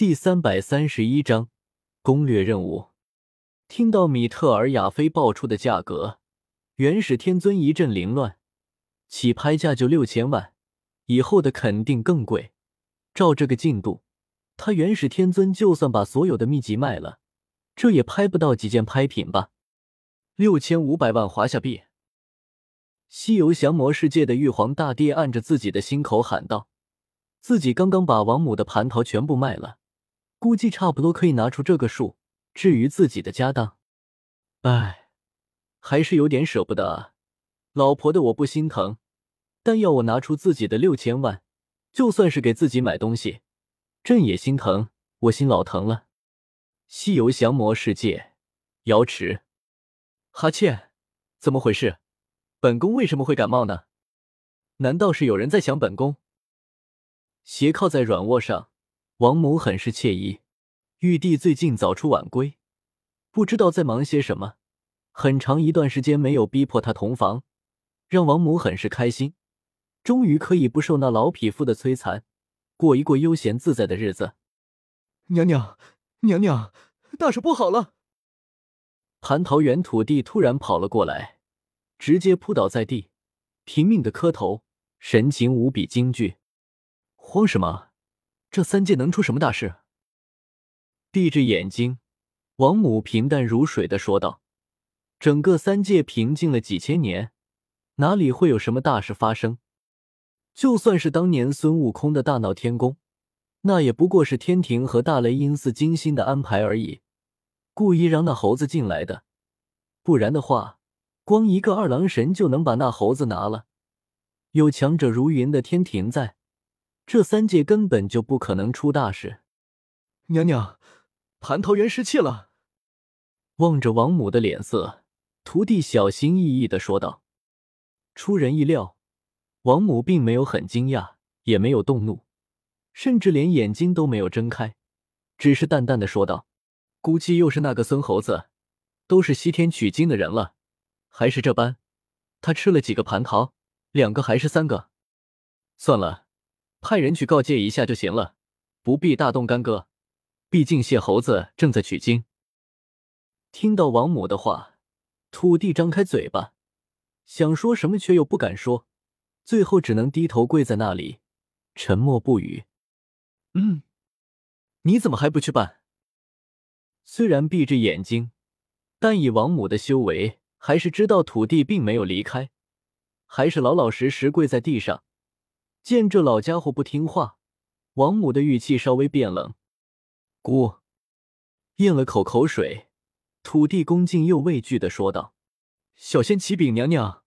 第三百三十一章攻略任务。听到米特尔亚菲报出的价格，元始天尊一阵凌乱。起拍价就六千万，以后的肯定更贵。照这个进度，他元始天尊就算把所有的秘籍卖了，这也拍不到几件拍品吧？六千五百万华夏币。西游降魔世界的玉皇大帝按着自己的心口喊道：“自己刚刚把王母的蟠桃全部卖了。”估计差不多可以拿出这个数。至于自己的家当，唉，还是有点舍不得啊。老婆的我不心疼，但要我拿出自己的六千万，就算是给自己买东西，朕也心疼。我心老疼了。西游降魔世界，瑶池，哈欠，怎么回事？本宫为什么会感冒呢？难道是有人在想本宫？斜靠在软卧上。王母很是惬意，玉帝最近早出晚归，不知道在忙些什么。很长一段时间没有逼迫他同房，让王母很是开心。终于可以不受那老匹夫的摧残，过一过悠闲自在的日子。娘娘，娘娘，大事不好了！蟠桃园土地突然跑了过来，直接扑倒在地，拼命的磕头，神情无比惊惧。慌什么？这三界能出什么大事？闭着眼睛，王母平淡如水的说道：“整个三界平静了几千年，哪里会有什么大事发生？就算是当年孙悟空的大闹天宫，那也不过是天庭和大雷音寺精心的安排而已，故意让那猴子进来的。不然的话，光一个二郎神就能把那猴子拿了。有强者如云的天庭在。”这三界根本就不可能出大事。娘娘，蟠桃园失窃了。望着王母的脸色，徒弟小心翼翼的说道。出人意料，王母并没有很惊讶，也没有动怒，甚至连眼睛都没有睁开，只是淡淡的说道：“估计又是那个孙猴子，都是西天取经的人了，还是这般。他吃了几个蟠桃，两个还是三个？算了。”派人去告诫一下就行了，不必大动干戈。毕竟谢猴子正在取经。听到王母的话，土地张开嘴巴，想说什么却又不敢说，最后只能低头跪在那里，沉默不语。嗯，你怎么还不去办？虽然闭着眼睛，但以王母的修为，还是知道土地并没有离开，还是老老实实跪在地上。见这老家伙不听话，王母的语气稍微变冷。姑咽了口口水，土地恭敬又畏惧的说道：“小仙启禀娘娘，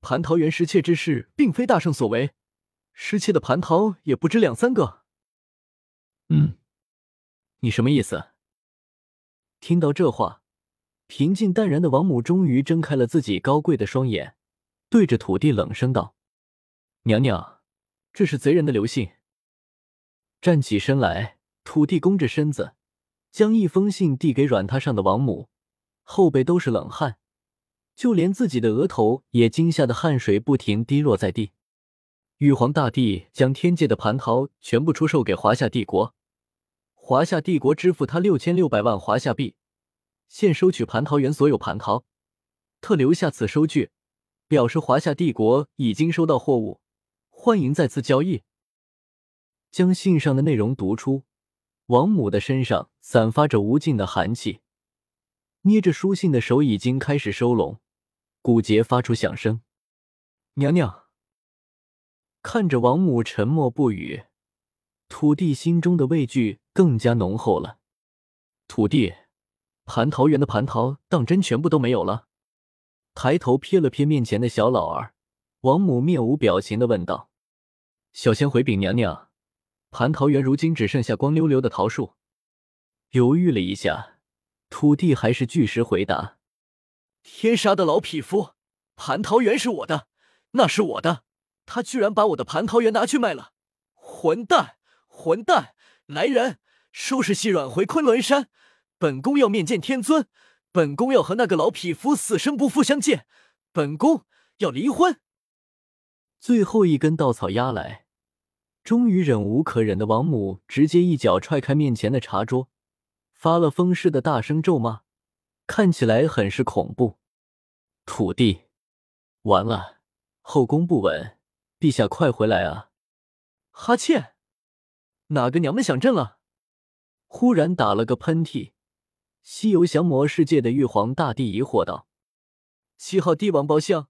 蟠桃园失窃之事并非大圣所为，失窃的蟠桃也不止两三个。”嗯，你什么意思？听到这话，平静淡然的王母终于睁开了自己高贵的双眼，对着土地冷声道：“娘娘。”这是贼人的留信。站起身来，土地弓着身子，将一封信递给软榻上的王母，后背都是冷汗，就连自己的额头也惊吓的汗水不停滴落在地。玉皇大帝将天界的蟠桃全部出售给华夏帝国，华夏帝国支付他六千六百万华夏币，现收取蟠桃园所有蟠桃，特留下此收据，表示华夏帝国已经收到货物。欢迎再次交易。将信上的内容读出，王母的身上散发着无尽的寒气，捏着书信的手已经开始收拢，骨节发出响声。娘娘看着王母沉默不语，土地心中的畏惧更加浓厚了。土地，蟠桃园的蟠桃当真全部都没有了？抬头瞥了瞥面前的小老儿，王母面无表情的问道。小仙回禀娘娘，蟠桃园如今只剩下光溜溜的桃树。犹豫了一下，土地还是据实回答：“天杀的老匹夫，蟠桃园是我的，那是我的，他居然把我的蟠桃园拿去卖了！混蛋，混蛋！来人，收拾细软回昆仑山，本宫要面见天尊，本宫要和那个老匹夫死生不复相见，本宫要离婚。”最后一根稻草压来，终于忍无可忍的王母直接一脚踹开面前的茶桌，发了疯似的大声咒骂，看起来很是恐怖。土地，完了，后宫不稳，陛下快回来啊！哈欠，哪个娘们想朕了？忽然打了个喷嚏。西游降魔世界的玉皇大帝疑惑道：“七号帝王包厢，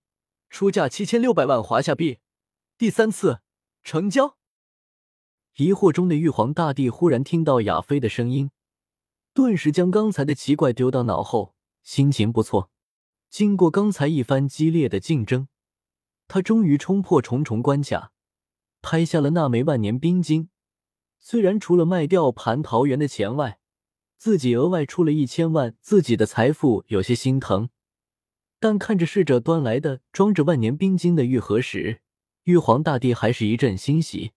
出价七千六百万华夏币，第三次成交。”疑惑中的玉皇大帝忽然听到亚飞的声音，顿时将刚才的奇怪丢到脑后，心情不错。经过刚才一番激烈的竞争，他终于冲破重重关卡，拍下了那枚万年冰晶。虽然除了卖掉蟠桃园的钱外，自己额外出了一千万，自己的财富有些心疼，但看着侍者端来的装着万年冰晶的玉盒时，玉皇大帝还是一阵欣喜。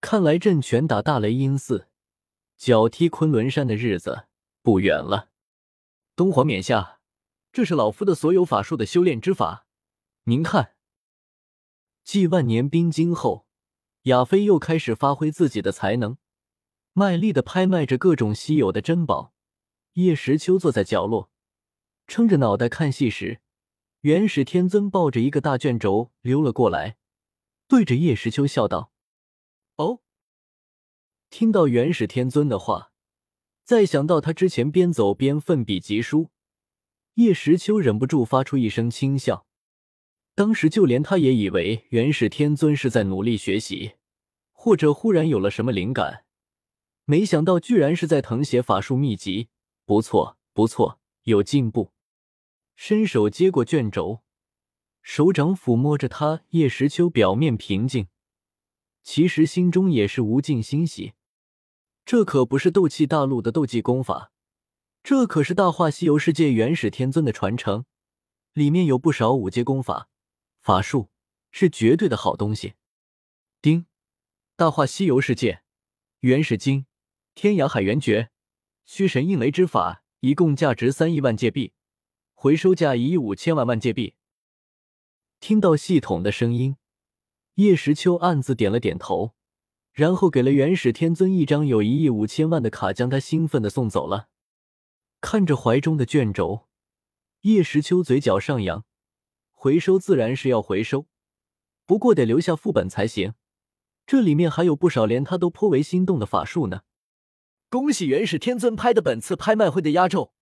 看来朕拳打大雷音寺，脚踢昆仑山的日子不远了。东皇冕下，这是老夫的所有法术的修炼之法，您看。继万年冰晶后，亚飞又开始发挥自己的才能。卖力的拍卖着各种稀有的珍宝。叶时秋坐在角落，撑着脑袋看戏时，元始天尊抱着一个大卷轴溜了过来，对着叶时秋笑道：“哦。”听到元始天尊的话，再想到他之前边走边奋笔疾书，叶时秋忍不住发出一声轻笑。当时就连他也以为元始天尊是在努力学习，或者忽然有了什么灵感。没想到居然是在誊写法术秘籍，不错不错，有进步。伸手接过卷轴，手掌抚摸着它，叶时秋表面平静，其实心中也是无尽欣喜。这可不是斗气大陆的斗技功法，这可是大话西游世界元始天尊的传承，里面有不少五阶功法法术，是绝对的好东西。丁，大话西游世界元始经。天涯海元诀，虚神应雷之法，一共价值三亿万界币，回收价一亿五千万万界币。听到系统的声音，叶时秋暗自点了点头，然后给了元始天尊一张有一亿五千万的卡，将他兴奋的送走了。看着怀中的卷轴，叶时秋嘴角上扬，回收自然是要回收，不过得留下副本才行，这里面还有不少连他都颇为心动的法术呢。恭喜元始天尊拍的本次拍卖会的压轴，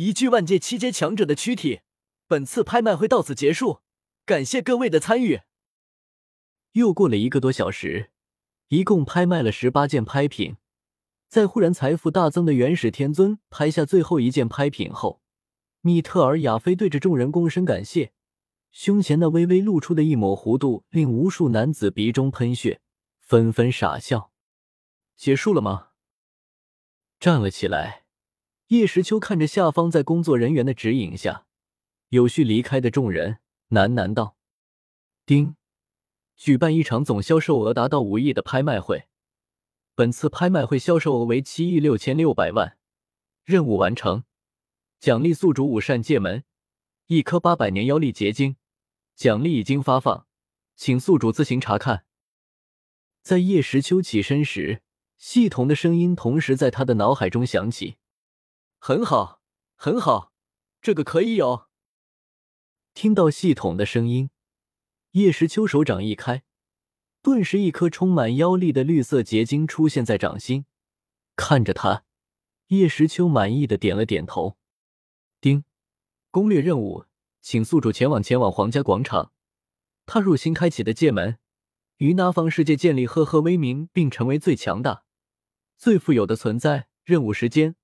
一具万界七阶强者的躯体。本次拍卖会到此结束，感谢各位的参与。又过了一个多小时，一共拍卖了十八件拍品。在忽然财富大增的元始天尊拍下最后一件拍品后，米特尔、亚菲对着众人躬身感谢，胸前那微微露出的一抹弧度令无数男子鼻中喷血，纷纷傻笑。结束了吗？站了起来，叶时秋看着下方在工作人员的指引下有序离开的众人，喃喃道：“丁，举办一场总销售额达到五亿的拍卖会。本次拍卖会销售额为七亿六千六百万，任务完成，奖励宿主五扇界门，一颗八百年妖力结晶。奖励已经发放，请宿主自行查看。”在叶时秋起身时。系统的声音同时在他的脑海中响起：“很好，很好，这个可以有。”听到系统的声音，叶时秋手掌一开，顿时一颗充满妖力的绿色结晶出现在掌心。看着他，叶时秋满意的点了点头。丁，攻略任务，请宿主前往前往皇家广场，踏入新开启的界门，于那方世界建立赫赫威名，并成为最强大。最富有的存在，任务时间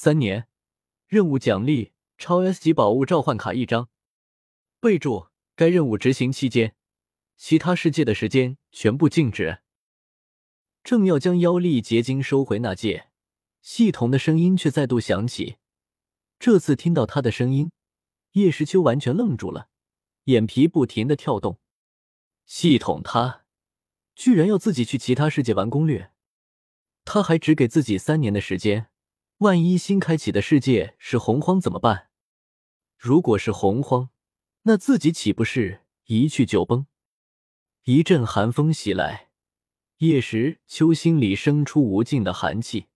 三年，任务奖励超 S 级宝物召唤卡一张。备注：该任务执行期间，其他世界的时间全部静止。正要将妖力结晶收回那界，系统的声音却再度响起。这次听到他的声音，叶时秋完全愣住了，眼皮不停的跳动。系统，他居然要自己去其他世界玩攻略。他还只给自己三年的时间，万一新开启的世界是洪荒怎么办？如果是洪荒，那自己岂不是一去就崩？一阵寒风袭来，叶时秋心里生出无尽的寒气。